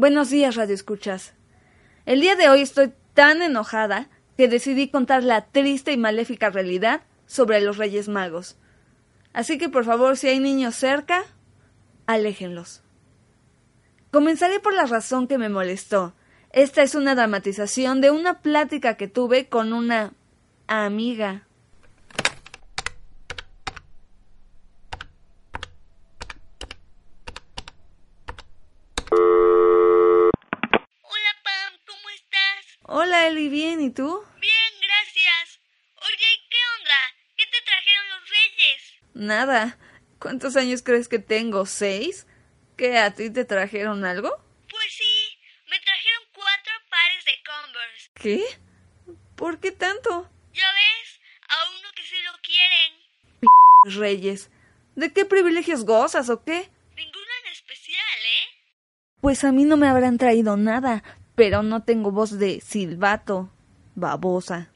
Buenos días, Radio Escuchas. El día de hoy estoy tan enojada que decidí contar la triste y maléfica realidad sobre los Reyes Magos. Así que por favor, si hay niños cerca, aléjenlos. Comenzaré por la razón que me molestó. Esta es una dramatización de una plática que tuve con una amiga. Bien, ¿y tú? Bien, gracias. Oye, ¿qué onda? ¿Qué te trajeron los reyes? Nada. ¿Cuántos años crees que tengo? ¿Seis? ¿Qué a ti te trajeron algo? Pues sí, me trajeron cuatro pares de Converse. ¿Qué? ¿Por qué tanto? ¿Ya ves? A uno que sí lo quieren. Reyes. ¿De qué privilegios gozas o qué? Ninguno en especial, ¿eh? Pues a mí no me habrán traído nada, pero no tengo voz de silbato. Babosa.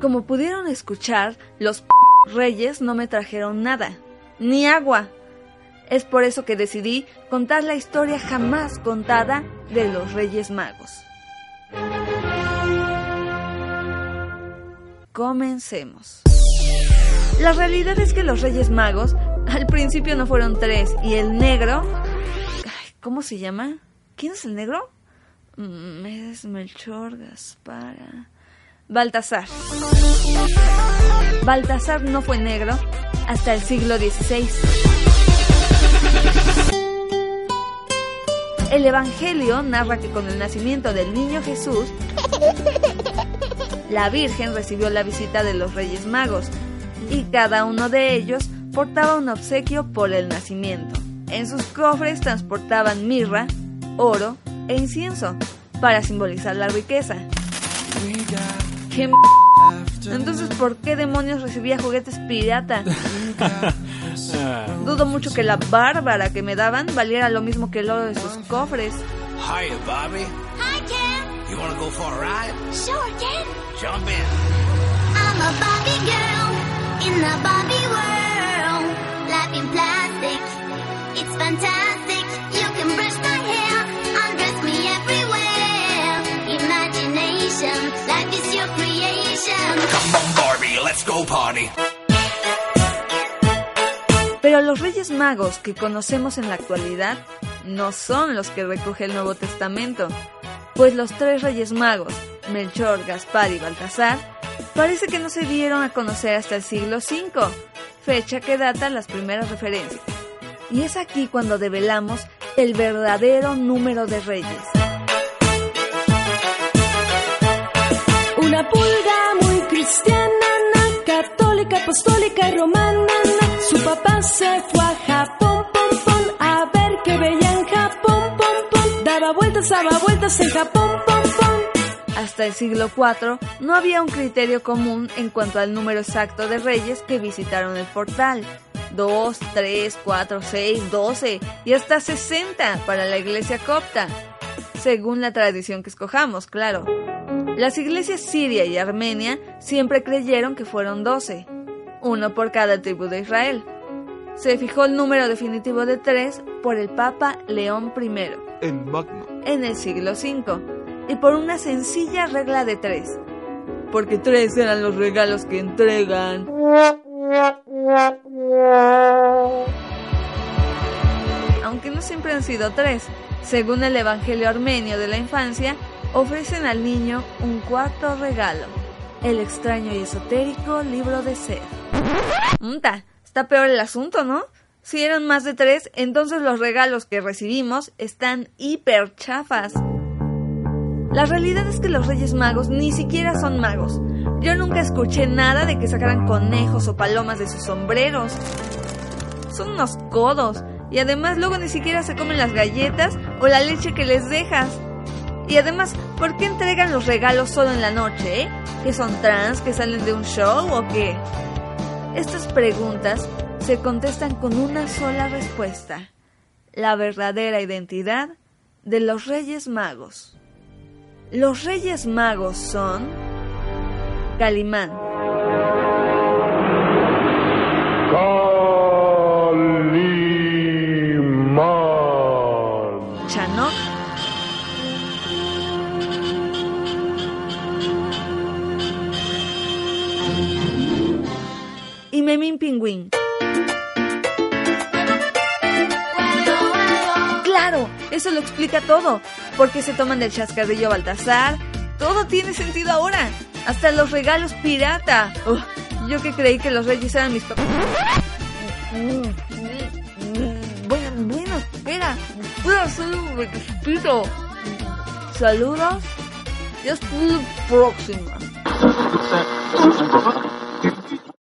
Como pudieron escuchar, los reyes no me trajeron nada, ni agua. Es por eso que decidí contar la historia jamás contada de los Reyes Magos. Comencemos. La realidad es que los Reyes Magos al principio no fueron tres y el negro... ¿Cómo se llama? ¿Quién es el negro? Mm, Es Melchor, Gaspara... Baltasar. Baltasar no fue negro hasta el siglo XVI. El Evangelio narra que con el nacimiento del niño Jesús, la Virgen recibió la visita de los Reyes Magos y cada uno de ellos portaba un obsequio por el nacimiento. En sus cofres transportaban mirra, oro e incienso para simbolizar la riqueza. ¿Qué m Entonces, ¿por qué demonios recibía juguetes pirata? Dudo mucho que la bárbara que me daban valiera lo mismo que el oro de sus cofres. Hiya, Bobby. Hi, Ken. You wanna go for a ride? Sure, Ken. Jump in. I'm a Barbie girl in the Barbie Party. Pero los Reyes Magos que conocemos en la actualidad no son los que recoge el Nuevo Testamento, pues los tres Reyes Magos, Melchor, Gaspar y Baltasar, parece que no se dieron a conocer hasta el siglo V, fecha que data las primeras referencias. Y es aquí cuando develamos el verdadero número de reyes. Una pulga muy cristiana, apostólica romana. na. Su papá se fue a Japón, pom, a ver qué veía en Japón, pom. Daba vueltas, daba vueltas en Japón, pom. Hasta el siglo IV no había un criterio común en cuanto al número exacto de reyes que visitaron el portal. 2, 3, 4, 6, 12 y hasta 60 para la iglesia copta, según la tradición que escojamos, claro. Las iglesias siria y armenia siempre creyeron que fueron 12, uno por cada tribu de Israel. Se fijó el número definitivo de 3 por el Papa León I en el siglo V y por una sencilla regla de 3, porque 3 eran los regalos que entregan. Aunque no siempre han sido tres, según el Evangelio armenio de la infancia, ofrecen al niño un cuarto regalo, el extraño y esotérico libro de sed. Mta, está peor el asunto, ¿no? Si eran más de tres, entonces los regalos que recibimos están hiper chafas. La realidad es que los Reyes Magos ni siquiera son magos. Yo nunca escuché nada de que sacaran conejos o palomas de sus sombreros. son unos codos. Y además luego ni siquiera se comen las galletas o la leche que les dejas. Y además, ¿por qué entregan los regalos solo en la noche? Eh? ¿Que son trans, que salen de un show o qué? Estas preguntas se contestan con una sola respuesta. La verdadera identidad de los Reyes Magos. Los Reyes Magos son Calimán. Pingüín. Claro, eso lo explica todo. Porque se toman del chascarrillo Baltasar. Todo tiene sentido ahora. Hasta los regalos pirata. Uf, yo que creí que los reyes eran mis papás. Bueno, bueno, espera. Voy a hacer un respiro. Saludos. Y hasta la próxima.